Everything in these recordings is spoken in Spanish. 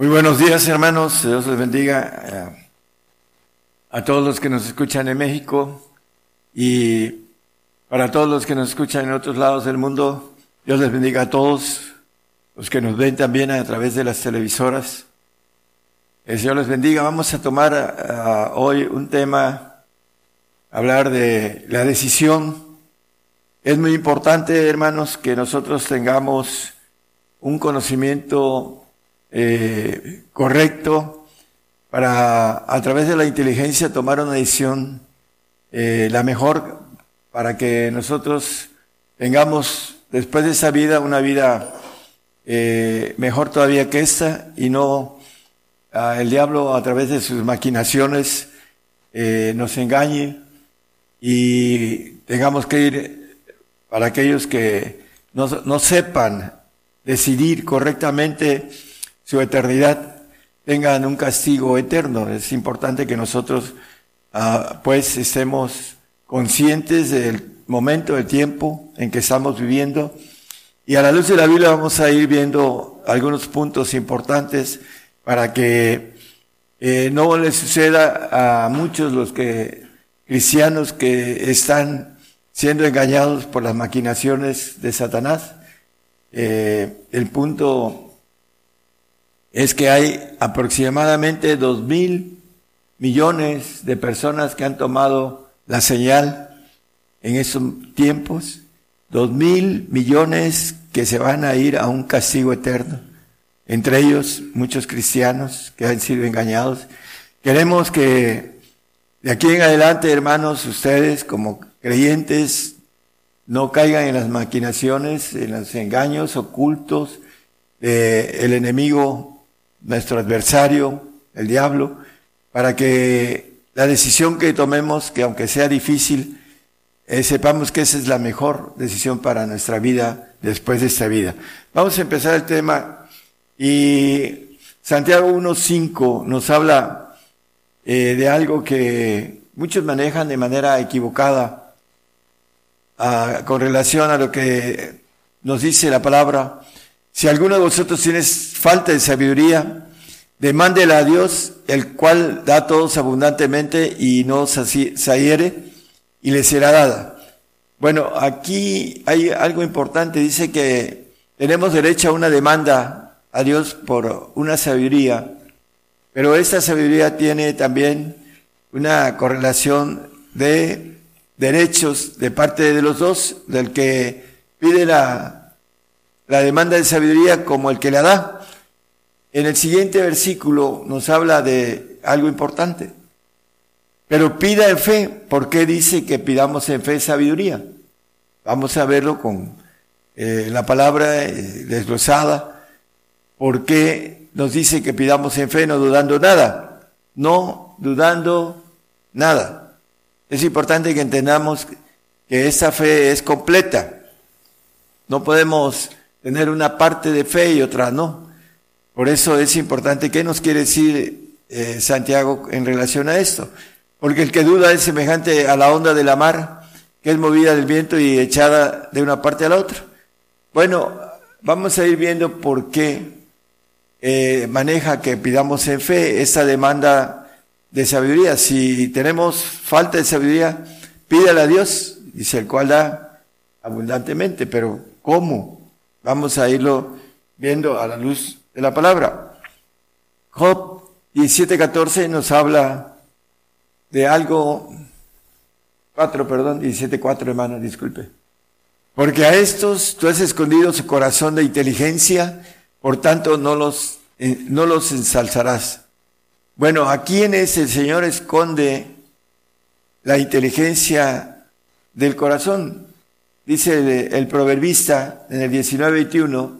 Muy buenos días, hermanos. Dios les bendiga eh, a todos los que nos escuchan en México y para todos los que nos escuchan en otros lados del mundo. Dios les bendiga a todos los que nos ven también a través de las televisoras. El Señor les bendiga. Vamos a tomar eh, hoy un tema, hablar de la decisión. Es muy importante, hermanos, que nosotros tengamos un conocimiento eh, correcto para a través de la inteligencia tomar una decisión eh, la mejor para que nosotros tengamos después de esa vida una vida eh, mejor todavía que esta y no el diablo a través de sus maquinaciones nos engañe y tengamos que ir para aquellos que no, no sepan decidir correctamente su eternidad tengan un castigo eterno. Es importante que nosotros ah, pues estemos conscientes del momento, del tiempo en que estamos viviendo. Y a la luz de la Biblia vamos a ir viendo algunos puntos importantes para que eh, no le suceda a muchos los que cristianos que están siendo engañados por las maquinaciones de Satanás. Eh, el punto es que hay aproximadamente dos mil millones de personas que han tomado la señal en esos tiempos, dos mil millones que se van a ir a un castigo eterno, entre ellos muchos cristianos que han sido engañados. Queremos que de aquí en adelante, hermanos, ustedes como creyentes no caigan en las maquinaciones, en los engaños ocultos del enemigo nuestro adversario, el diablo, para que la decisión que tomemos, que aunque sea difícil, eh, sepamos que esa es la mejor decisión para nuestra vida después de esta vida. Vamos a empezar el tema y Santiago 1.5 nos habla eh, de algo que muchos manejan de manera equivocada ah, con relación a lo que nos dice la palabra si alguno de vosotros tiene falta de sabiduría, demándela a Dios, el cual da a todos abundantemente y no sahiere, y le será dada. Bueno, aquí hay algo importante, dice que tenemos derecho a una demanda a Dios por una sabiduría, pero esta sabiduría tiene también una correlación de derechos de parte de los dos, del que pide la la demanda de sabiduría como el que la da. En el siguiente versículo nos habla de algo importante. Pero pida en fe. ¿Por qué dice que pidamos en fe sabiduría? Vamos a verlo con eh, la palabra eh, desglosada. ¿Por qué nos dice que pidamos en fe no dudando nada? No dudando nada. Es importante que entendamos que esa fe es completa. No podemos tener una parte de fe y otra no. Por eso es importante, ¿qué nos quiere decir eh, Santiago en relación a esto? Porque el que duda es semejante a la onda de la mar, que es movida del viento y echada de una parte a la otra. Bueno, vamos a ir viendo por qué eh, maneja que pidamos en fe esa demanda de sabiduría. Si tenemos falta de sabiduría, pídale a Dios, dice el cual da abundantemente, pero ¿cómo? Vamos a irlo viendo a la luz de la palabra. Job 17:14 nos habla de algo, 4, perdón, 17:4 hermano, disculpe. Porque a estos tú has escondido su corazón de inteligencia, por tanto no los, eh, no los ensalzarás. Bueno, ¿a quiénes el Señor esconde la inteligencia del corazón? Dice el, proverbista en el 19:21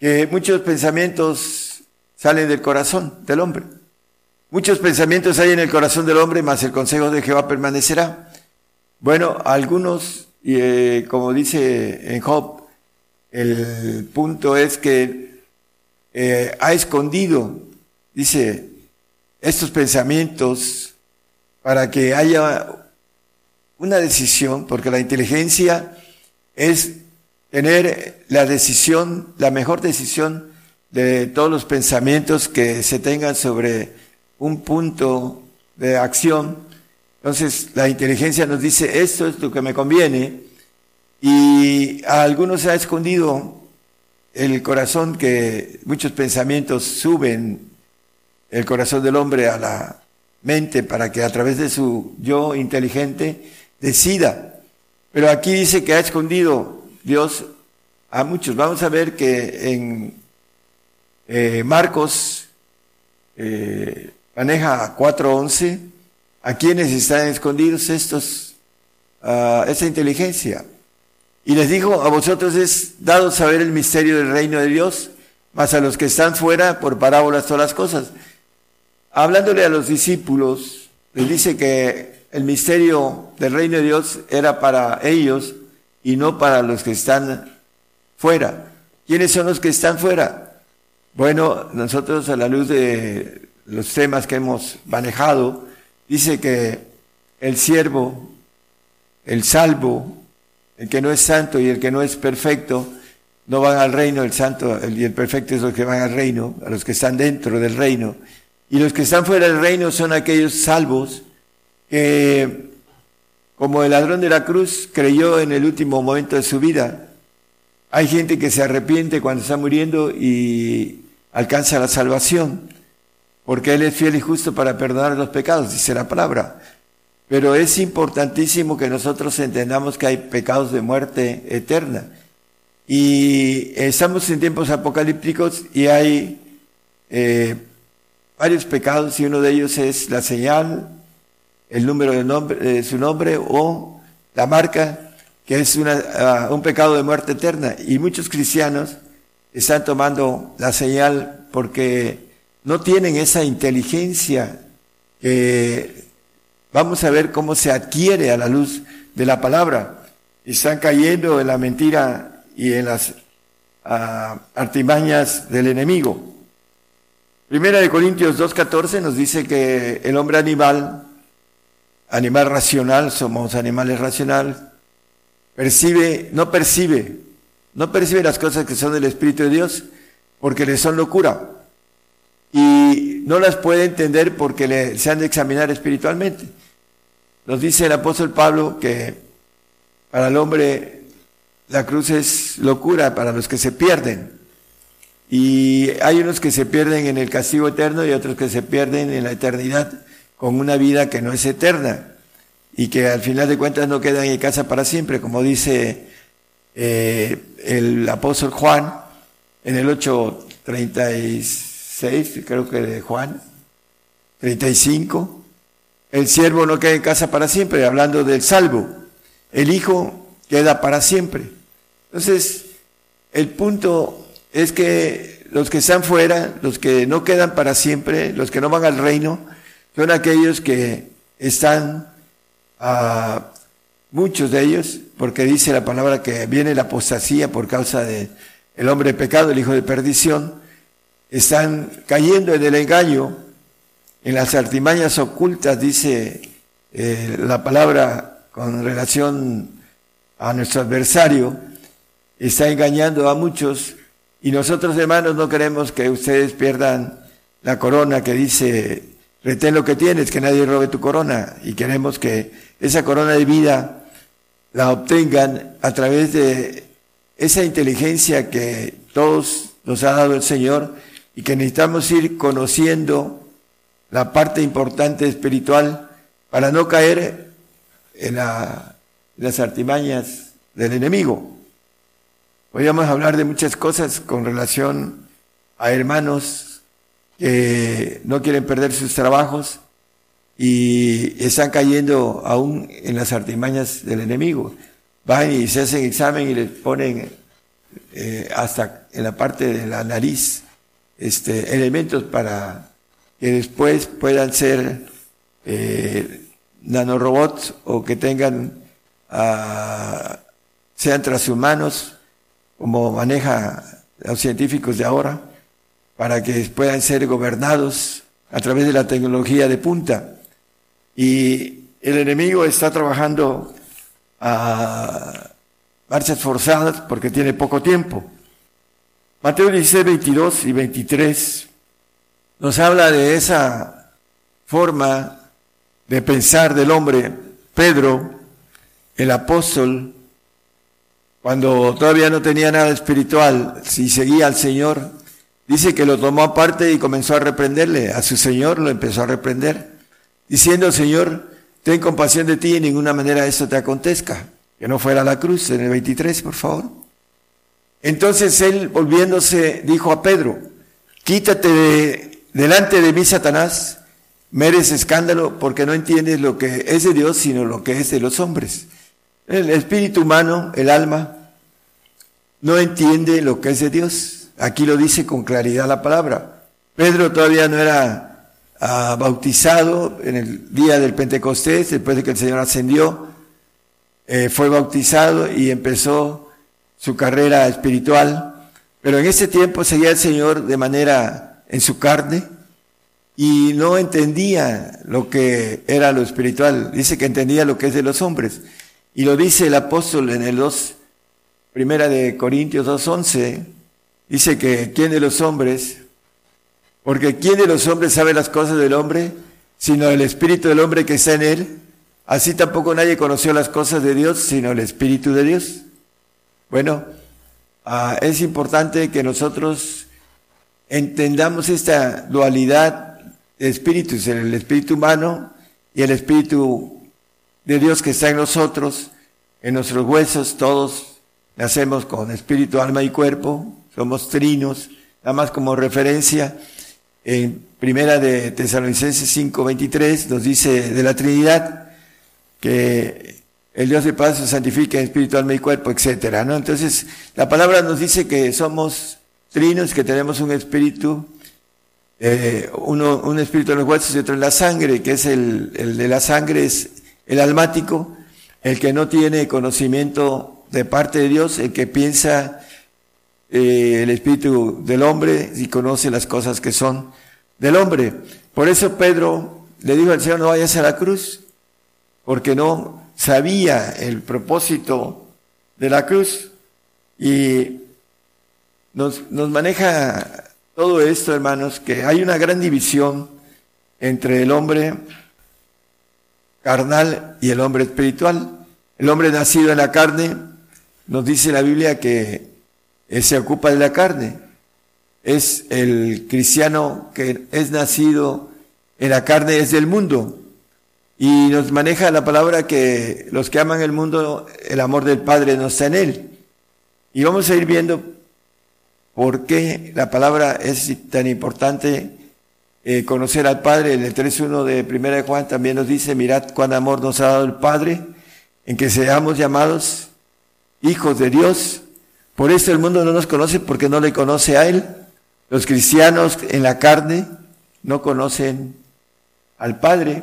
que muchos pensamientos salen del corazón del hombre. Muchos pensamientos hay en el corazón del hombre, mas el consejo de Jehová permanecerá. Bueno, algunos, eh, como dice en Job, el punto es que eh, ha escondido, dice, estos pensamientos para que haya una decisión, porque la inteligencia es tener la decisión, la mejor decisión de todos los pensamientos que se tengan sobre un punto de acción. Entonces la inteligencia nos dice, esto es lo que me conviene, y a algunos se ha escondido el corazón que muchos pensamientos suben el corazón del hombre a la mente para que a través de su yo inteligente decida. Pero aquí dice que ha escondido Dios a muchos. Vamos a ver que en eh, Marcos eh, maneja 4.11 a quienes están escondidos estos, uh, esa inteligencia. Y les dijo, a vosotros es dado saber el misterio del reino de Dios, mas a los que están fuera por parábolas todas las cosas. Hablándole a los discípulos, les dice que el misterio del reino de Dios era para ellos y no para los que están fuera. ¿Quiénes son los que están fuera? Bueno, nosotros a la luz de los temas que hemos manejado, dice que el siervo, el salvo, el que no es santo y el que no es perfecto, no van al reino, el santo y el perfecto es los que van al reino, a los que están dentro del reino. Y los que están fuera del reino son aquellos salvos que, como el ladrón de la cruz, creyó en el último momento de su vida. Hay gente que se arrepiente cuando está muriendo y alcanza la salvación, porque Él es fiel y justo para perdonar los pecados, dice la palabra. Pero es importantísimo que nosotros entendamos que hay pecados de muerte eterna. Y estamos en tiempos apocalípticos y hay eh, varios pecados y uno de ellos es la señal, el número de, nombre, de su nombre o la marca, que es una, uh, un pecado de muerte eterna. Y muchos cristianos están tomando la señal porque no tienen esa inteligencia que vamos a ver cómo se adquiere a la luz de la palabra. Están cayendo en la mentira y en las uh, artimañas del enemigo. Primera de Corintios 2.14 nos dice que el hombre animal, animal racional, somos animales racionales, percibe, no percibe, no percibe las cosas que son del Espíritu de Dios porque le son locura y no las puede entender porque le, se han de examinar espiritualmente. Nos dice el apóstol Pablo que para el hombre la cruz es locura para los que se pierden. Y hay unos que se pierden en el castigo eterno y otros que se pierden en la eternidad con una vida que no es eterna y que al final de cuentas no quedan en casa para siempre, como dice eh, el apóstol Juan en el 8.36, creo que de Juan, 35, el siervo no queda en casa para siempre, hablando del salvo, el hijo queda para siempre. Entonces, el punto es que los que están fuera, los que no quedan para siempre, los que no van al reino, son aquellos que están, a muchos de ellos, porque dice la palabra que viene la apostasía por causa de el hombre pecado, el hijo de perdición, están cayendo en el engaño, en las artimañas ocultas, dice eh, la palabra con relación a nuestro adversario, está engañando a muchos y nosotros, hermanos, no queremos que ustedes pierdan la corona que dice, retén lo que tienes, que nadie robe tu corona. Y queremos que esa corona de vida la obtengan a través de esa inteligencia que todos nos ha dado el Señor y que necesitamos ir conociendo la parte importante espiritual para no caer en, la, en las artimañas del enemigo. A hablar de muchas cosas con relación a hermanos que no quieren perder sus trabajos y están cayendo aún en las artimañas del enemigo. Van y se hacen examen y les ponen eh, hasta en la parte de la nariz este, elementos para que después puedan ser eh, nanorobots o que tengan, uh, sean transhumanos, como maneja los científicos de ahora, para que puedan ser gobernados a través de la tecnología de punta. Y el enemigo está trabajando a marchas forzadas porque tiene poco tiempo. Mateo 16, 22 y 23 nos habla de esa forma de pensar del hombre. Pedro, el apóstol, cuando todavía no tenía nada espiritual, si seguía al Señor, dice que lo tomó aparte y comenzó a reprenderle. A su Señor lo empezó a reprender diciendo, Señor, ten compasión de ti y en ninguna manera esto te acontezca. Que no fuera la cruz, en el 23, por favor. Entonces él, volviéndose, dijo a Pedro, quítate de, delante de mí, Satanás, mereces escándalo porque no entiendes lo que es de Dios, sino lo que es de los hombres. El espíritu humano, el alma, no entiende lo que es de Dios. Aquí lo dice con claridad la palabra. Pedro todavía no era bautizado en el día del Pentecostés, después de que el Señor ascendió, eh, fue bautizado y empezó su carrera espiritual. Pero en ese tiempo seguía el Señor de manera en su carne y no entendía lo que era lo espiritual. Dice que entendía lo que es de los hombres. Y lo dice el apóstol en el 2, primera de Corintios 2.11, dice que quién de los hombres porque ¿quién de los hombres sabe las cosas del hombre? Sino el espíritu del hombre que está en él. Así tampoco nadie conoció las cosas de Dios, sino el espíritu de Dios. Bueno, ah, es importante que nosotros entendamos esta dualidad de espíritus, el espíritu humano y el espíritu de Dios que está en nosotros, en nuestros huesos, todos nacemos con espíritu, alma y cuerpo, somos trinos, nada más como referencia. En primera de Tesalonicenses 5:23 nos dice de la Trinidad que el Dios de paz se santifica en espíritu, alma y cuerpo, etcétera, ¿no? Entonces, la palabra nos dice que somos trinos, que tenemos un espíritu, eh, uno, un espíritu en los huesos y otro en la sangre, que es el, el de la sangre, es el almático, el que no tiene conocimiento de parte de Dios, el que piensa eh, el espíritu del hombre y conoce las cosas que son del hombre. Por eso Pedro le dijo al Señor, no vayas a la cruz, porque no sabía el propósito de la cruz. Y nos, nos maneja todo esto, hermanos, que hay una gran división entre el hombre carnal y el hombre espiritual. El hombre nacido en la carne, nos dice la Biblia que se ocupa de la carne es el cristiano que es nacido en la carne, es del mundo. Y nos maneja la palabra que los que aman el mundo, el amor del Padre no está en él. Y vamos a ir viendo por qué la palabra es tan importante eh, conocer al Padre. En el 3.1 de 1 de Juan también nos dice, mirad cuán amor nos ha dado el Padre, en que seamos llamados hijos de Dios. Por eso el mundo no nos conoce porque no le conoce a Él. Los cristianos en la carne no conocen al Padre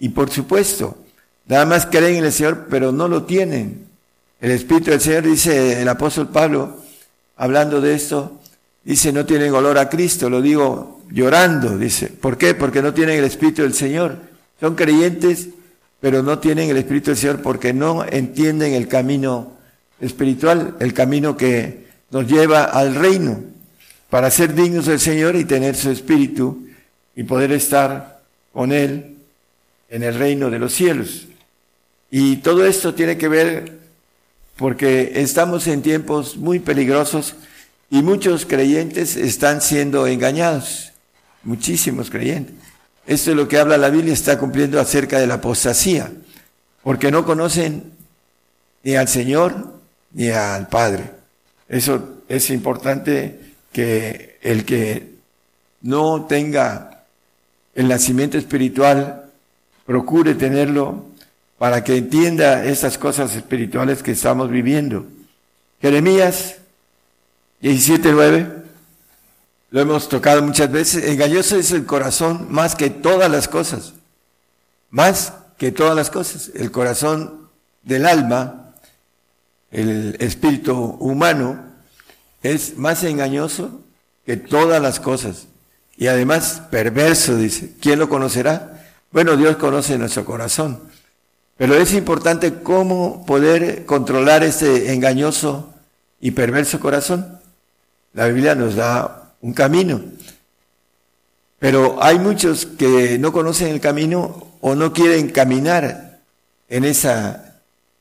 y por supuesto, nada más creen en el Señor, pero no lo tienen. El Espíritu del Señor, dice el apóstol Pablo, hablando de esto, dice, no tienen olor a Cristo, lo digo llorando, dice. ¿Por qué? Porque no tienen el Espíritu del Señor. Son creyentes, pero no tienen el Espíritu del Señor porque no entienden el camino espiritual, el camino que nos lleva al reino para ser dignos del Señor y tener su espíritu y poder estar con Él en el reino de los cielos. Y todo esto tiene que ver porque estamos en tiempos muy peligrosos y muchos creyentes están siendo engañados, muchísimos creyentes. Esto es lo que habla la Biblia, está cumpliendo acerca de la apostasía, porque no conocen ni al Señor ni al Padre. Eso es importante que el que no tenga el nacimiento espiritual, procure tenerlo para que entienda esas cosas espirituales que estamos viviendo. Jeremías 17:9, lo hemos tocado muchas veces, engañoso es el corazón más que todas las cosas, más que todas las cosas. El corazón del alma, el espíritu humano, es más engañoso que todas las cosas. Y además perverso, dice. ¿Quién lo conocerá? Bueno, Dios conoce nuestro corazón. Pero es importante cómo poder controlar ese engañoso y perverso corazón. La Biblia nos da un camino. Pero hay muchos que no conocen el camino o no quieren caminar en esa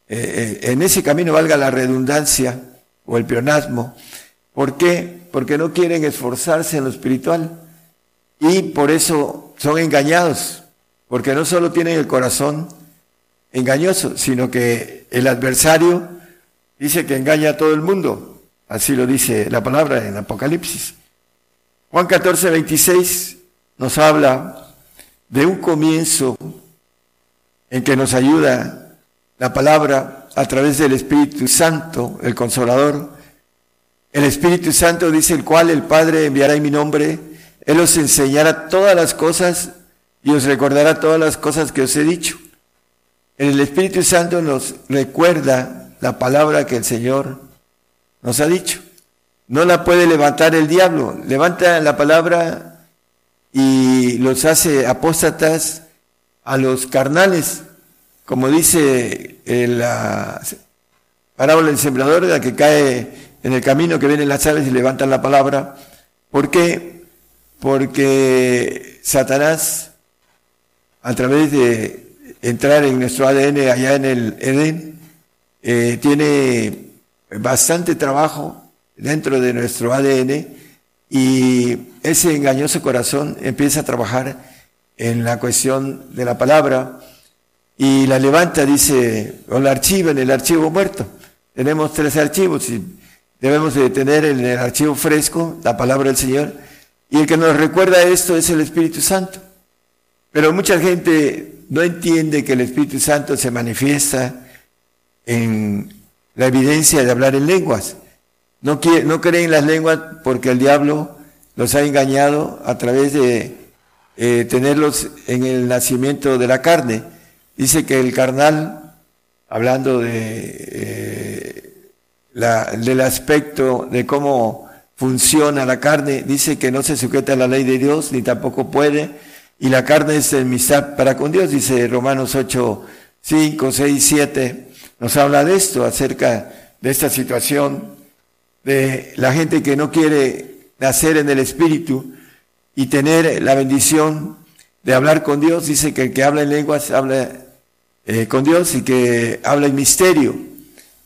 eh, eh, en ese camino valga la redundancia o el pleonasmo. ¿Por qué? Porque no quieren esforzarse en lo espiritual y por eso son engañados, porque no solo tienen el corazón engañoso, sino que el adversario dice que engaña a todo el mundo. Así lo dice la palabra en Apocalipsis. Juan 14, 26 nos habla de un comienzo en que nos ayuda la palabra a través del Espíritu Santo, el Consolador. El Espíritu Santo dice el cual el Padre enviará en mi nombre él os enseñará todas las cosas y os recordará todas las cosas que os he dicho. El Espíritu Santo nos recuerda la palabra que el Señor nos ha dicho. No la puede levantar el diablo. Levanta la palabra y los hace apóstatas a los carnales, como dice la parábola del sembrador, la que cae en el camino que vienen las aves y levantan la palabra. ¿Por qué? porque Satanás, a través de entrar en nuestro ADN allá en el Edén, eh, tiene bastante trabajo dentro de nuestro ADN y ese engañoso corazón empieza a trabajar en la cuestión de la palabra y la levanta, dice, o la archiva en el archivo muerto. Tenemos tres archivos y debemos de tener en el archivo fresco la palabra del Señor y el que nos recuerda esto es el Espíritu Santo. Pero mucha gente no entiende que el Espíritu Santo se manifiesta en la evidencia de hablar en lenguas. No, quiere, no creen en las lenguas porque el diablo los ha engañado a través de eh, tenerlos en el nacimiento de la carne. Dice que el carnal, hablando de, eh, la, del aspecto de cómo funciona la carne, dice que no se sujeta a la ley de Dios, ni tampoco puede, y la carne es enemistad para con Dios, dice Romanos 8, 5, 6, 7, nos habla de esto, acerca de esta situación de la gente que no quiere nacer en el Espíritu y tener la bendición de hablar con Dios, dice que el que habla en lenguas habla eh, con Dios y que habla en misterio.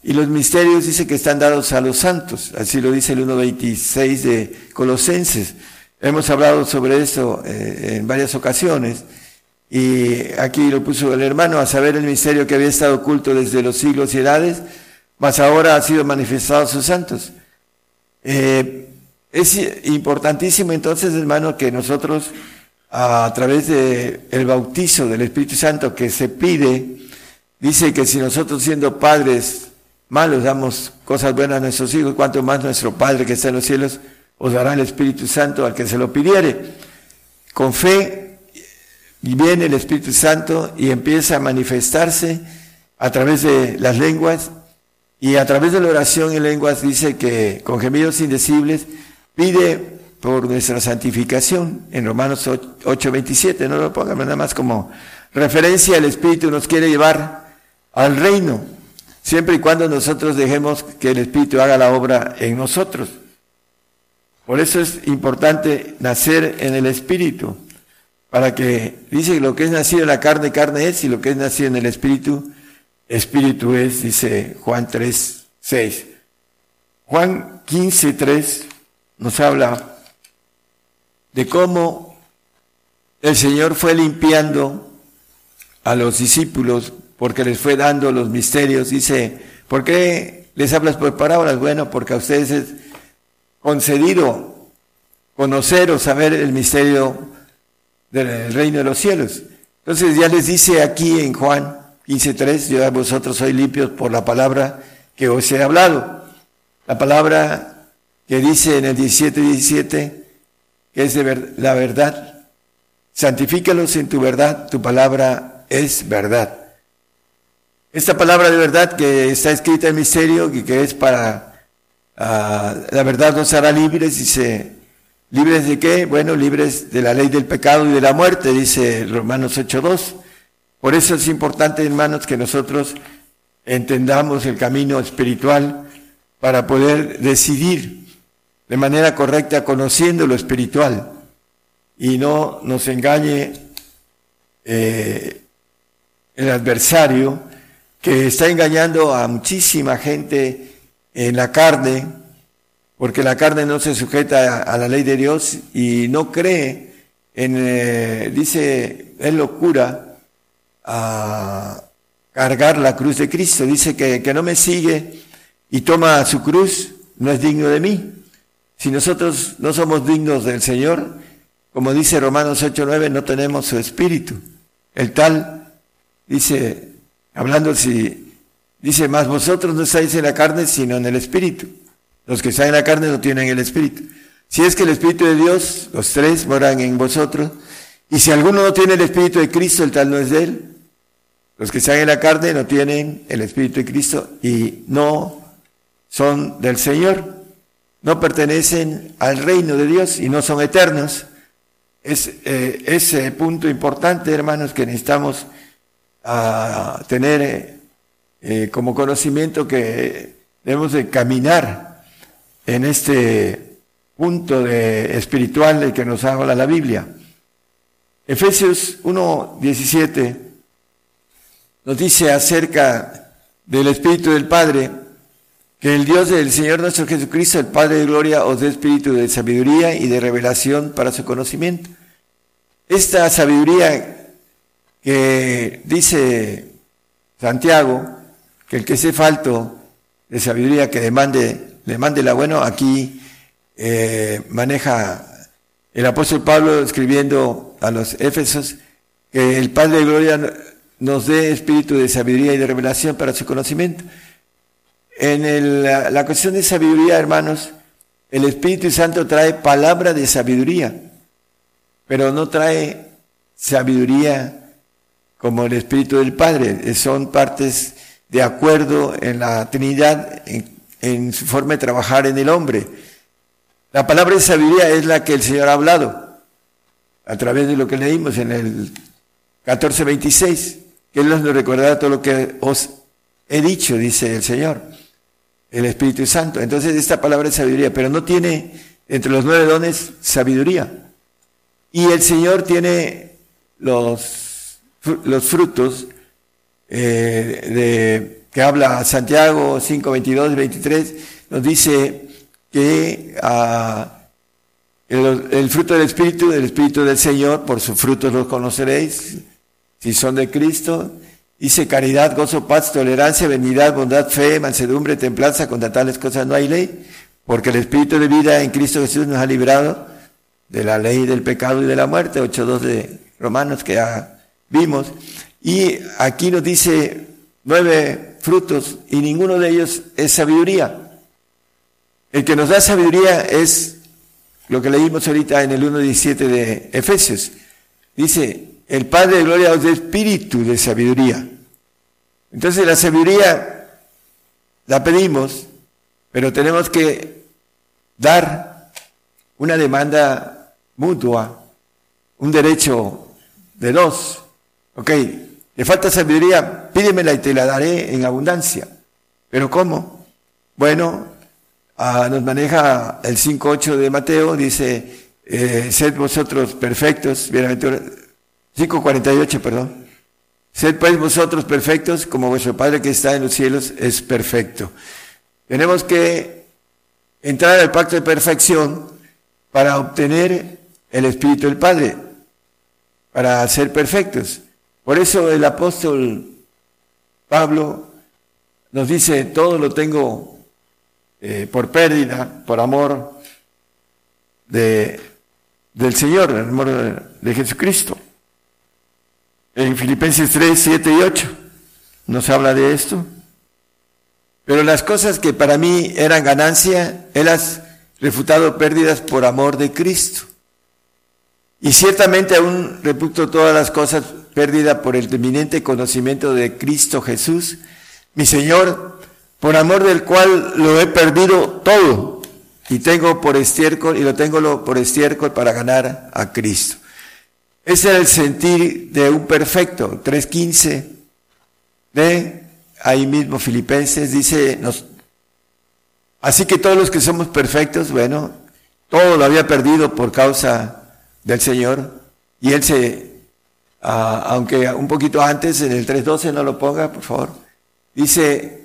Y los misterios dice que están dados a los santos, así lo dice el 1.26 de Colosenses. Hemos hablado sobre eso eh, en varias ocasiones y aquí lo puso el hermano a saber el misterio que había estado oculto desde los siglos y edades, mas ahora ha sido manifestado a sus santos. Eh, es importantísimo entonces, hermano, que nosotros a través del el bautizo del Espíritu Santo que se pide, dice que si nosotros siendo padres malos damos cosas buenas a nuestros hijos, cuanto más nuestro Padre que está en los cielos os dará el Espíritu Santo al que se lo pidiere. Con fe viene el Espíritu Santo y empieza a manifestarse a través de las lenguas y a través de la oración en lenguas dice que con gemidos indecibles pide por nuestra santificación en Romanos 8:27, no lo pongan nada más como referencia, el Espíritu nos quiere llevar al reino siempre y cuando nosotros dejemos que el Espíritu haga la obra en nosotros. Por eso es importante nacer en el Espíritu, para que dice lo que es nacido en la carne, carne es, y lo que es nacido en el Espíritu, Espíritu es, dice Juan 3, 6. Juan 15, 3 nos habla de cómo el Señor fue limpiando a los discípulos porque les fue dando los misterios. Dice, ¿por qué les hablas por parábolas? Bueno, porque a ustedes es concedido conocer o saber el misterio del reino de los cielos. Entonces ya les dice aquí en Juan 15.3, yo a vosotros soy limpios por la palabra que os he hablado. La palabra que dice en el 17.17, que es de la verdad. Santifícalos en tu verdad, tu palabra es verdad. Esta palabra de verdad que está escrita en misterio y que es para ah, la verdad nos hará libres, dice, ¿libres de qué? Bueno, libres de la ley del pecado y de la muerte, dice Romanos 8.2. Por eso es importante, hermanos, que nosotros entendamos el camino espiritual para poder decidir de manera correcta conociendo lo espiritual y no nos engañe eh, el adversario que está engañando a muchísima gente en la carne, porque la carne no se sujeta a, la ley de Dios y no cree en, eh, dice, es locura a cargar la cruz de Cristo, dice que, que no me sigue y toma su cruz, no es digno de mí. Si nosotros no somos dignos del Señor, como dice Romanos 8:9, no tenemos su espíritu. El tal dice, hablando si, dice, más vosotros no estáis en la carne, sino en el espíritu. Los que están en la carne no tienen el espíritu. Si es que el espíritu de Dios, los tres moran en vosotros, y si alguno no tiene el espíritu de Cristo, el tal no es de él. Los que están en la carne no tienen el espíritu de Cristo y no son del Señor no pertenecen al reino de Dios y no son eternos. Es eh, ese punto importante, hermanos, que necesitamos ah, tener eh, eh, como conocimiento que debemos de caminar en este punto de espiritual que nos habla la Biblia. Efesios 1.17 nos dice acerca del Espíritu del Padre, que el Dios del Señor nuestro Jesucristo, el Padre de Gloria, os dé espíritu de sabiduría y de revelación para su conocimiento. Esta sabiduría que dice Santiago, que el que sea falto de sabiduría que demande, demande la bueno, aquí eh, maneja el apóstol Pablo escribiendo a los Éfesos que el Padre de Gloria nos dé espíritu de sabiduría y de revelación para su conocimiento. En la, cuestión de sabiduría, hermanos, el Espíritu Santo trae palabra de sabiduría, pero no trae sabiduría como el Espíritu del Padre. Son partes de acuerdo en la Trinidad, en, su forma de trabajar en el hombre. La palabra de sabiduría es la que el Señor ha hablado a través de lo que leímos en el 14:26, que Él nos recordará todo lo que os he dicho, dice el Señor el Espíritu Santo. Entonces esta palabra es sabiduría, pero no tiene entre los nueve dones sabiduría. Y el Señor tiene los, los frutos eh, de, que habla Santiago 5, 22, 23, nos dice que ah, el, el, fruto del Espíritu, del Espíritu del Señor, por sus frutos los conoceréis, si son de Cristo, Dice caridad, gozo, paz, tolerancia, benignidad, bondad, fe, mansedumbre, templanza, contra tales cosas no hay ley, porque el Espíritu de vida en Cristo Jesús nos ha librado de la ley del pecado y de la muerte, 8.2 de Romanos que ya vimos. Y aquí nos dice nueve frutos y ninguno de ellos es sabiduría. El que nos da sabiduría es lo que leímos ahorita en el 1.17 de Efesios. Dice, el Padre de Gloria os dé espíritu de sabiduría. Entonces la sabiduría la pedimos, pero tenemos que dar una demanda mutua, un derecho de dos. Ok, le falta sabiduría, pídemela y te la daré en abundancia. ¿Pero cómo? Bueno, ah, nos maneja el 5.8 de Mateo, dice, eh, sed vosotros perfectos, bienaventurados 5.48, perdón. Sed pues vosotros perfectos como vuestro Padre que está en los cielos es perfecto. Tenemos que entrar al pacto de perfección para obtener el Espíritu del Padre, para ser perfectos. Por eso el apóstol Pablo nos dice, todo lo tengo eh, por pérdida, por amor de, del Señor, el amor de Jesucristo. En Filipenses 3, 7 y 8 nos habla de esto. Pero las cosas que para mí eran ganancia, Él las refutado pérdidas por amor de Cristo. Y ciertamente aún reputo todas las cosas pérdidas por el eminente conocimiento de Cristo Jesús, mi Señor, por amor del cual lo he perdido todo y tengo por estiércol y lo tengo por estiércol para ganar a Cristo. Ese era el sentir de un perfecto. 3.15 de ahí mismo Filipenses dice, nos, así que todos los que somos perfectos, bueno, todo lo había perdido por causa del Señor y Él se, ah, aunque un poquito antes, en el 3.12 no lo ponga, por favor, dice,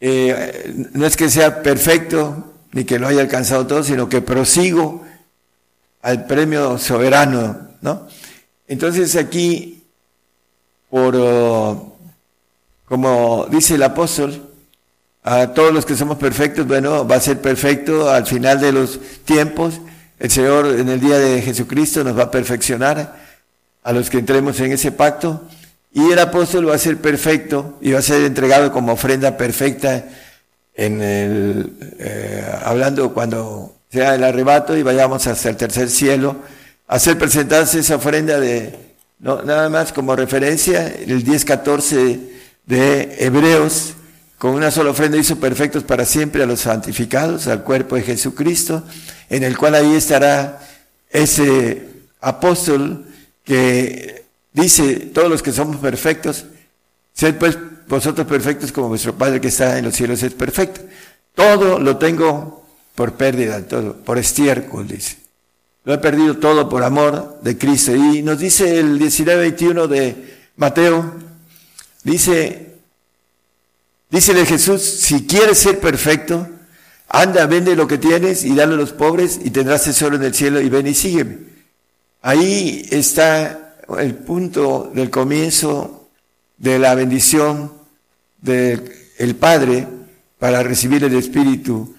eh, no es que sea perfecto ni que lo haya alcanzado todo, sino que prosigo al premio soberano, ¿no? Entonces aquí, por, oh, como dice el apóstol, a todos los que somos perfectos, bueno, va a ser perfecto al final de los tiempos. El Señor en el día de Jesucristo nos va a perfeccionar a los que entremos en ese pacto. Y el apóstol va a ser perfecto y va a ser entregado como ofrenda perfecta en el, eh, hablando cuando sea el arrebato y vayamos hasta el tercer cielo, hacer presentarse esa ofrenda de, no, nada más como referencia, el 10-14 de Hebreos, con una sola ofrenda hizo perfectos para siempre a los santificados, al cuerpo de Jesucristo, en el cual ahí estará ese apóstol que dice, todos los que somos perfectos, sed pues vosotros perfectos como vuestro Padre que está en los cielos es perfecto. Todo lo tengo por pérdida, todo, por estiércol, dice. Lo he perdido todo por amor de Cristo. Y nos dice el 19-21 de Mateo, dice, Dícele Jesús, si quieres ser perfecto, anda, vende lo que tienes y dale a los pobres y tendrás tesoro en el cielo y ven y sígueme. Ahí está el punto del comienzo de la bendición del Padre para recibir el Espíritu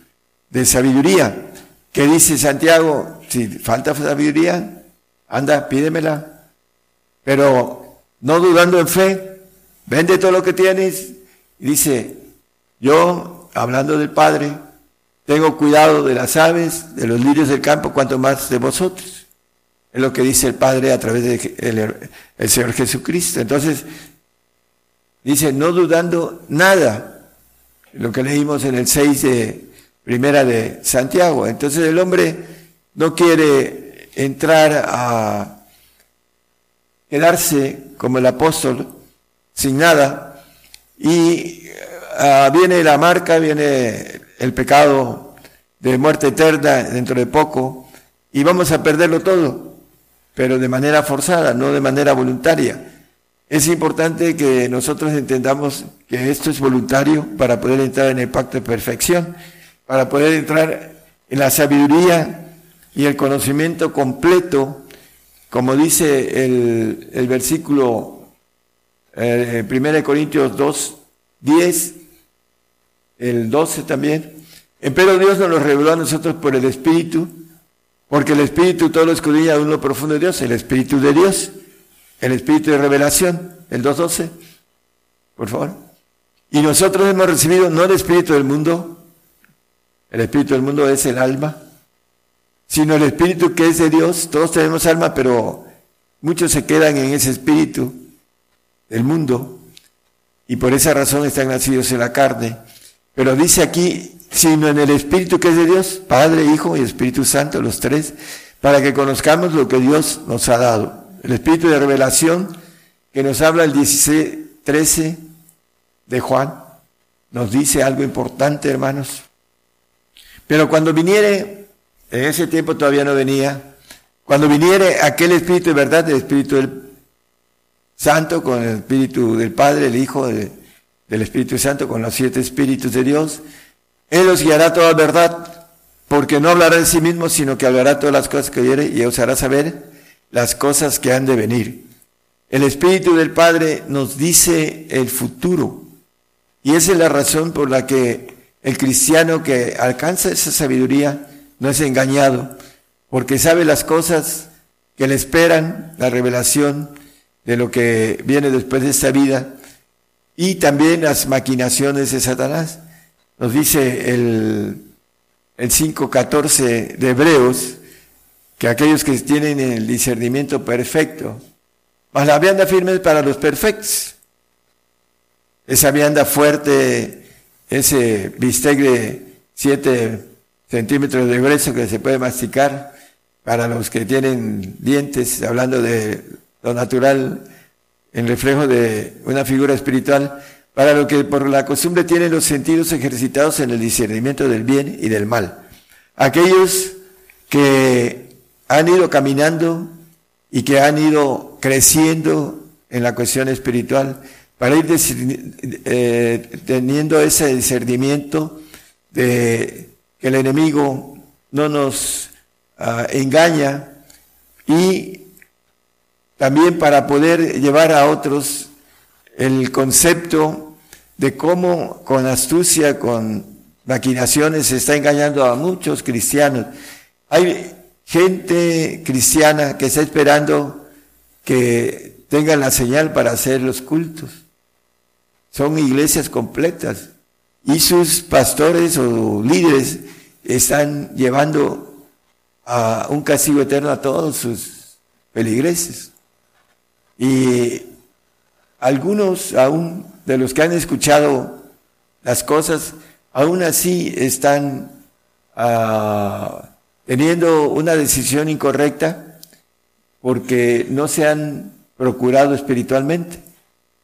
de sabiduría. ¿Qué dice Santiago? Si falta sabiduría, anda, pídemela. Pero no dudando en fe, vende todo lo que tienes dice, yo, hablando del Padre, tengo cuidado de las aves, de los lirios del campo, cuanto más de vosotros. Es lo que dice el Padre a través del el Señor Jesucristo. Entonces, dice, no dudando nada, lo que leímos en el 6 de primera de Santiago. Entonces el hombre no quiere entrar a quedarse como el apóstol sin nada, y ah, viene la marca, viene el pecado de muerte eterna dentro de poco y vamos a perderlo todo, pero de manera forzada, no de manera voluntaria. Es importante que nosotros entendamos que esto es voluntario para poder entrar en el pacto de perfección, para poder entrar en la sabiduría y el conocimiento completo, como dice el, versículo eh, 1 Corintios 2, 10, el 12 también. Pero Dios nos lo reveló a nosotros por el Espíritu, porque el Espíritu todo lo escudriña aún lo profundo de Dios, el Espíritu de Dios, el Espíritu de revelación, el 2.12, por favor. Y nosotros hemos recibido no el Espíritu del mundo, el Espíritu del mundo es el alma, sino el Espíritu que es de Dios. Todos tenemos alma, pero muchos se quedan en ese Espíritu del mundo y por esa razón están nacidos en la carne. Pero dice aquí, sino en el Espíritu que es de Dios, Padre, Hijo y Espíritu Santo, los tres, para que conozcamos lo que Dios nos ha dado. El Espíritu de revelación que nos habla el 16, 13 de Juan, nos dice algo importante, hermanos. Pero cuando viniere, en ese tiempo todavía no venía, cuando viniere aquel Espíritu de verdad, el Espíritu del Santo, con el Espíritu del Padre, el Hijo del Espíritu Santo, con los siete Espíritus de Dios. Él os guiará toda verdad, porque no hablará de sí mismo, sino que hablará todas las cosas que oyere y os hará saber las cosas que han de venir. El Espíritu del Padre nos dice el futuro. Y esa es la razón por la que el cristiano que alcanza esa sabiduría no es engañado, porque sabe las cosas que le esperan, la revelación de lo que viene después de esta vida, y también las maquinaciones de Satanás. Nos dice el, el 5.14 de Hebreos, que aquellos que tienen el discernimiento perfecto, más la vianda firme para los perfectos. Esa vianda fuerte, ese bistec de 7 centímetros de grueso que se puede masticar para los que tienen dientes, hablando de lo natural, en reflejo de una figura espiritual, para lo que por la costumbre tienen los sentidos ejercitados en el discernimiento del bien y del mal. Aquellos que han ido caminando y que han ido creciendo en la cuestión espiritual para ir eh, teniendo ese discernimiento de que el enemigo no nos ah, engaña y también para poder llevar a otros el concepto de cómo con astucia, con maquinaciones se está engañando a muchos cristianos. Hay gente cristiana que está esperando que tengan la señal para hacer los cultos. Son iglesias completas y sus pastores o líderes están llevando a un castigo eterno a todos sus peligreses. Y algunos aún de los que han escuchado las cosas, aún así están ah, teniendo una decisión incorrecta porque no se han procurado espiritualmente,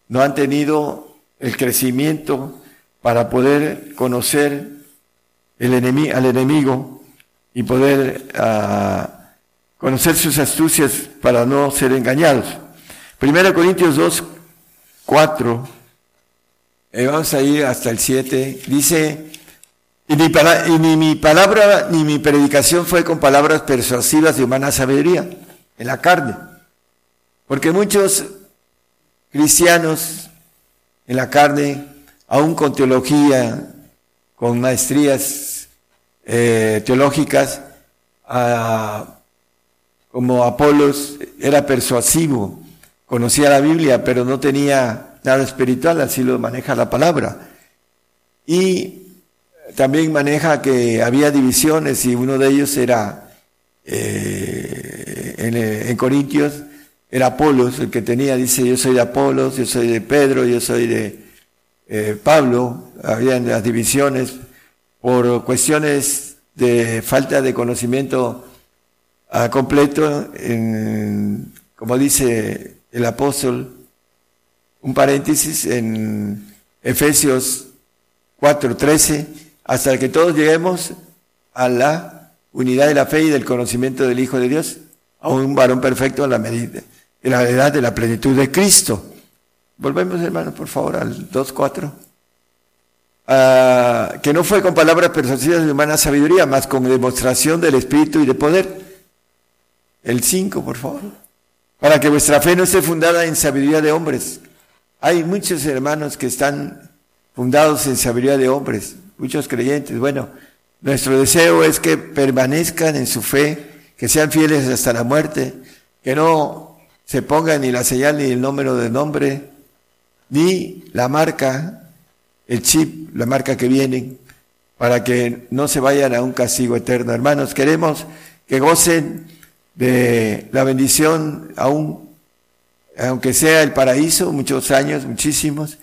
no han tenido el crecimiento para poder conocer el al enemigo y poder ah, conocer sus astucias para no ser engañados. Primero Corintios 2, 4, eh, vamos a ir hasta el 7, dice, y ni, mi palabra ni mi predicación fue con palabras persuasivas de humana sabiduría, en la carne. Porque muchos cristianos en la carne, aún con teología, con maestrías eh, teológicas, como Apolos, era persuasivo, conocía la Biblia, pero no tenía nada espiritual, así lo maneja la palabra. Y también maneja que había divisiones y uno de ellos era eh, en, Corintios, era Apolos, el que tenía, dice, yo soy de Apolos, yo soy de Pedro, yo soy de eh, Pablo, había las divisiones por cuestiones de falta de conocimiento ah, completo, en, como dice el apóstol, un paréntesis en Efesios 4:13, hasta que todos lleguemos a la unidad de la fe y del conocimiento del Hijo de Dios, a un varón perfecto a la medida, la edad de la plenitud de Cristo. Volvemos, hermanos, por favor, al 2.4. Ah, que no fue con palabras persuasivas de humana sabiduría, más con demostración del Espíritu y de poder. El 5, por favor. Para que vuestra fe no esté fundada en sabiduría de hombres. Hay muchos hermanos que están fundados en sabiduría de hombres, muchos creyentes. Bueno, nuestro deseo es que permanezcan en su fe, que sean fieles hasta la muerte, que no se pongan ni la señal ni el número de nombre, ni la marca, el chip, la marca que vienen, para que no se vayan a un castigo eterno. Hermanos, queremos que gocen de la bendición aún, aunque sea el paraíso, muchos años, muchísimos,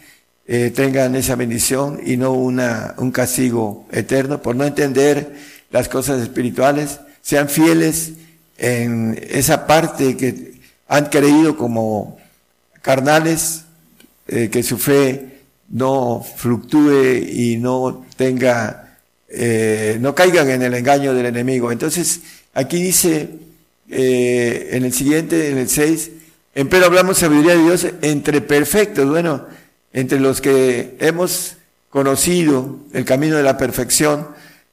eh, tengan esa bendición y no una, un castigo eterno por no entender las cosas espirituales, sean fieles en esa parte que han creído como carnales, eh, que su fe no fluctúe y no tenga, eh, no caigan en el engaño del enemigo. Entonces, aquí dice en el siguiente, en el 6, pero hablamos sabiduría de Dios entre perfectos. Bueno, entre los que hemos conocido el camino de la perfección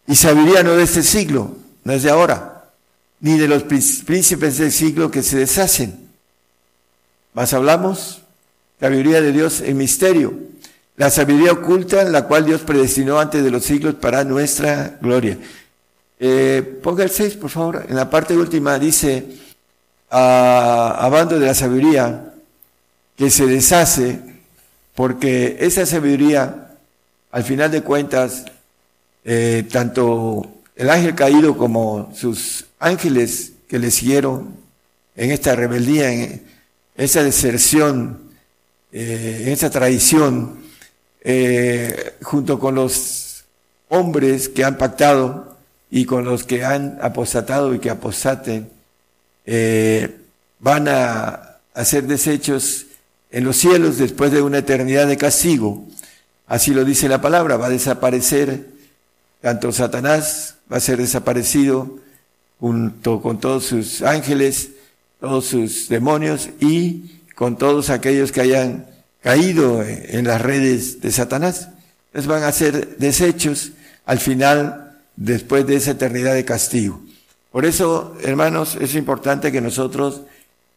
y sabiduría no de este siglo, no es de ahora, ni de los príncipes del siglo que se deshacen. Más hablamos sabiduría de Dios en misterio, la sabiduría oculta en la cual Dios predestinó antes de los siglos para nuestra gloria. Eh, ponga el 6, por favor. En la parte última dice, a, bando de la sabiduría que se deshace, porque esa sabiduría, al final de cuentas, eh, tanto el ángel caído como sus ángeles que le siguieron en esta rebeldía, esa deserción, eh, esa traición, eh, junto con los hombres que han pactado y con los que han apostatado y que apostaten, eh, van a hacer desechos en los cielos después de una eternidad de castigo. Así lo dice la palabra, va a desaparecer tanto Satanás, va a ser desaparecido junto con todos sus ángeles, todos sus demonios y con todos aquellos que hayan caído en las redes de Satanás. Entonces van a ser desechos al final, después de esa eternidad de castigo. Por eso, hermanos, es importante que nosotros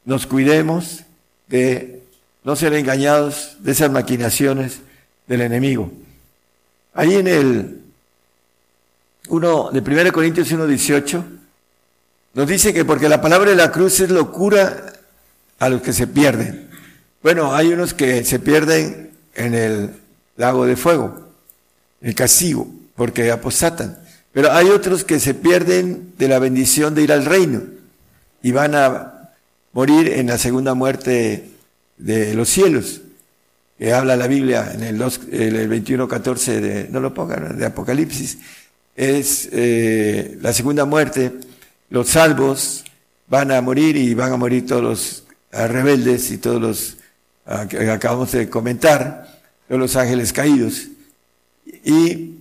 nos cuidemos de no ser engañados de esas maquinaciones del enemigo. Ahí en el 1 de 1 Corintios 1.18 nos dice que porque la palabra de la cruz es locura a los que se pierden. Bueno, hay unos que se pierden en el lago de fuego, el castigo, porque aposatan. Pero hay otros que se pierden de la bendición de ir al reino y van a morir en la segunda muerte de los cielos, que habla la Biblia en el, el 21.14 de, no lo pongan, de Apocalipsis, es eh, la segunda muerte los salvos van a morir y van a morir todos los ah, rebeldes y todos los ah, que acabamos de comentar, todos los ángeles caídos. Y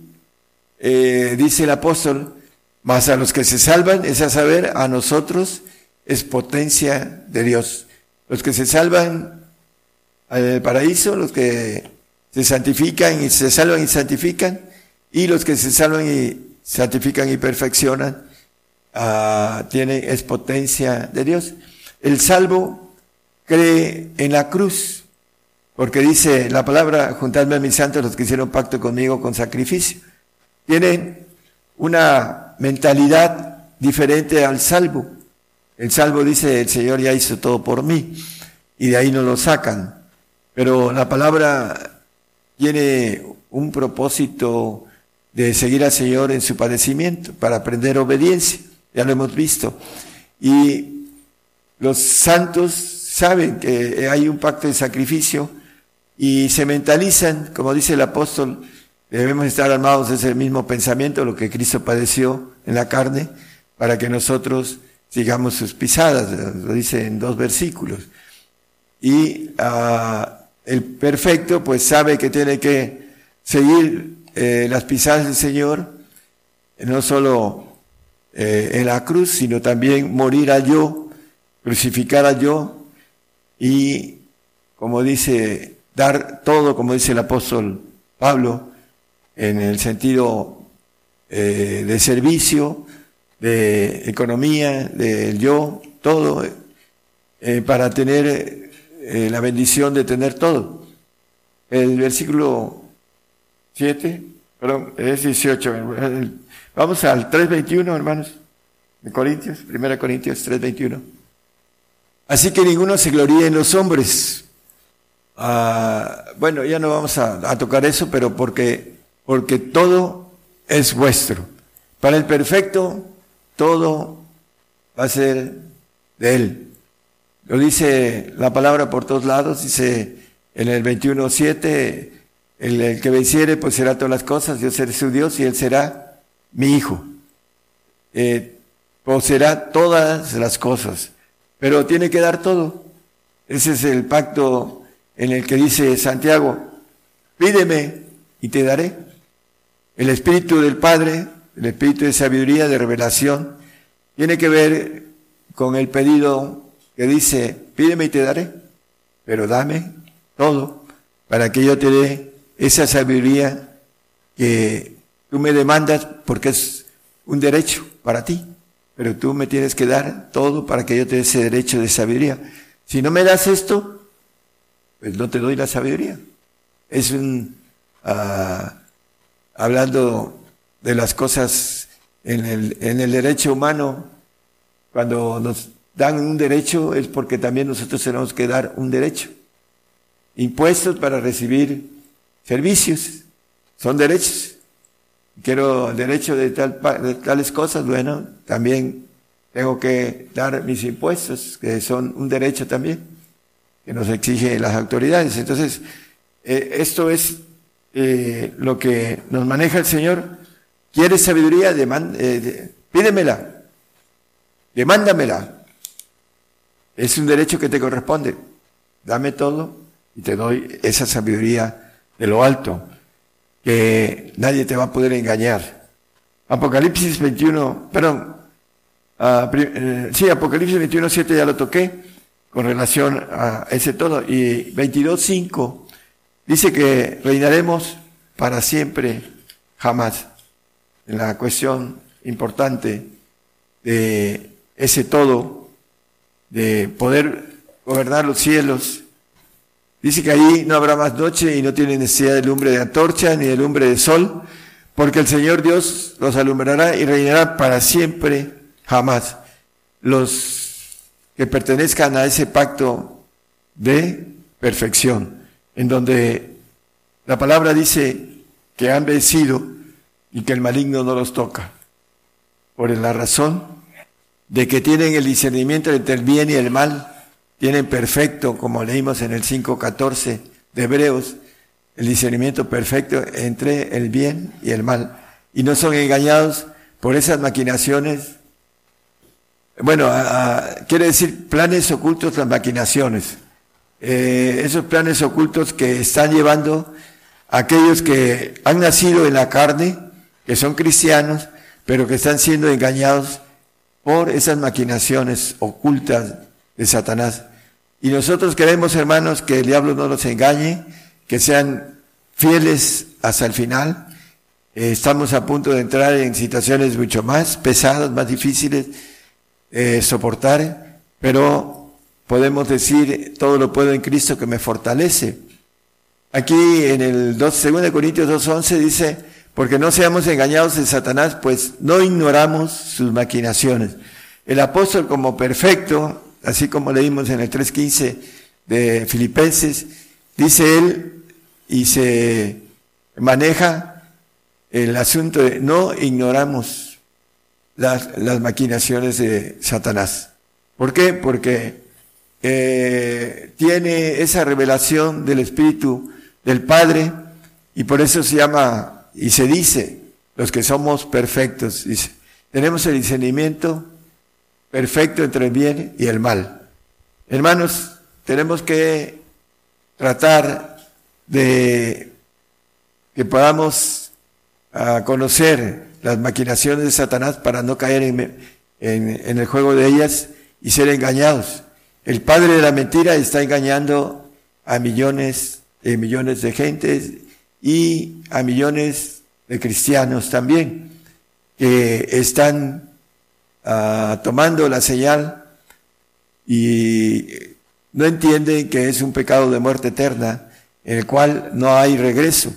eh, dice el apóstol, más a los que se salvan, es a saber, a nosotros es potencia de Dios. Los que se salvan al paraíso, los que se santifican y se salvan y santifican, y los que se salvan y santifican y perfeccionan, Ah, tiene, es potencia de Dios. El salvo cree en la cruz, porque dice la palabra, juntadme a mis santos los que hicieron pacto conmigo con sacrificio. Tienen una mentalidad diferente al salvo. El salvo dice, el Señor ya hizo todo por mí, y de ahí no lo sacan. Pero la palabra tiene un propósito de seguir al Señor en su padecimiento, para aprender obediencia ya lo hemos visto. Y los santos saben que hay un pacto de sacrificio y se mentalizan, como dice el apóstol, debemos estar armados de ese mismo pensamiento, lo que Cristo padeció en la carne, para que nosotros sigamos sus pisadas, lo dice en dos versículos. Y ah, el perfecto pues sabe que tiene que seguir eh, las pisadas del Señor, no solo eh, en la cruz, sino también morir a yo, crucificar a yo y, como dice, dar todo, como dice el apóstol Pablo, en el sentido eh, de servicio, de economía, del yo, todo, eh, para tener la bendición de tener todo. El versículo 7, perdón, es 18, Vamos al 3.21, hermanos, de Corintios, 1 Corintios 3.21. Así que ninguno se gloríe en los hombres. Ah, bueno, ya no vamos a, tocar eso, pero porque, porque todo es vuestro. Para el perfecto, todo va a ser de Él. Lo dice la palabra por todos lados, dice en el 21.7, el, el que venciere pues será todas las cosas, yo seré su Dios y Él será mi hijo. Eh, poseerá todas las cosas, pero tiene que dar todo. Ese es el pacto en el que dice Santiago, pídeme y te daré. El espíritu del Padre, el espíritu de sabiduría, de revelación, tiene que ver con el pedido que dice, pídeme y te daré, pero dame todo para que yo te dé esa sabiduría que Tú me demandas porque es un derecho para ti, pero tú me tienes que dar todo para que yo te dé ese derecho de sabiduría. Si no me das esto, pues no te doy la sabiduría. Es un, ah, hablando de las cosas en el, en el derecho humano, cuando nos dan un derecho es porque también nosotros tenemos que dar un derecho. Impuestos para recibir servicios, son derechos. Quiero derecho de, tal, de tales cosas, bueno, también tengo que dar mis impuestos, que son un derecho también, que nos exigen las autoridades. Entonces, eh, esto es eh, lo que nos maneja el Señor. ¿Quieres sabiduría? Eh, pídemela, demándamela. Es un derecho que te corresponde. Dame todo y te doy esa sabiduría de lo alto, que nadie te va a poder engañar. Apocalipsis 21, perdón, uh, sí, Apocalipsis 21, 7 ya lo toqué con relación a ese todo. Y 22, 5 dice que reinaremos para siempre, jamás. En la cuestión importante de ese todo de poder gobernar los cielos. Dice que ahí no habrá más noche y no tiene necesidad de lumbre de antorcha ni de lumbre de sol, porque el Señor Dios los alumbrará y reinará para siempre, jamás. Los que pertenezcan a ese pacto de perfección, en donde la palabra dice que han vencido y que el maligno no los toca. Por la razón de que tienen el discernimiento entre el bien y el mal, tienen perfecto, como leímos en el 5.14 de Hebreos, el discernimiento perfecto entre el bien y el mal. Y no son engañados por esas maquinaciones. Bueno, quiere decir planes ocultos, las maquinaciones. Eh, esos planes ocultos que están llevando a aquellos que han nacido en la carne, que son cristianos, pero que están siendo engañados por esas maquinaciones ocultas de Satanás. Y nosotros queremos, hermanos, que el diablo no nos engañe, que sean fieles hasta el final. Eh, estamos a punto de entrar en situaciones mucho más pesadas, más difíciles de soportar, pero podemos decir, todo lo puedo en Cristo que me fortalece. Aquí en el 2, 2 Corintios 2.11 dice, porque no seamos engañados en Satanás, pues no ignoramos sus maquinaciones. El apóstol como perfecto, así como leímos en el 3.15 de Filipenses, dice él y se maneja el asunto de no ignoramos las, maquinaciones de Satanás. ¿Por qué? Porque eh, tiene esa revelación del Espíritu del Padre y por eso se llama y se dice, los que somos perfectos, tenemos el discernimiento perfecto entre el bien y el mal. Hermanos, tenemos que tratar de que podamos ah, conocer las maquinaciones de Satanás para no caer en, en el juego de ellas y ser engañados. El padre de la mentira está engañando a millones y millones de gentes y a millones de cristianos también que están ah, tomando la señal y no entienden que es un pecado de muerte eterna en el cual no hay regreso.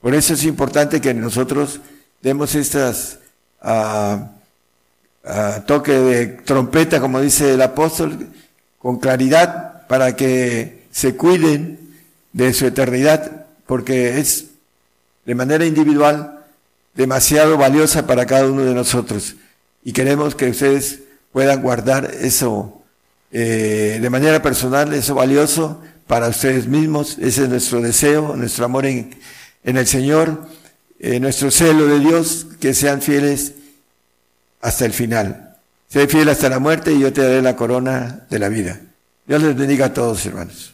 Por eso es importante que nosotros demos estas uh, toque de trompeta, como dice el apóstol, con claridad para que se cuiden de su eternidad porque es de manera individual demasiado valiosa para cada uno de nosotros. Y queremos que ustedes puedan guardar eso eh, de manera personal, eso valioso para ustedes mismos. Ese es nuestro deseo, nuestro amor en, en el Señor, eh, nuestro celo de Dios, que sean fieles hasta el final. Sé fiel hasta la muerte y yo te daré la corona de la vida. Dios les bendiga a todos, hermanos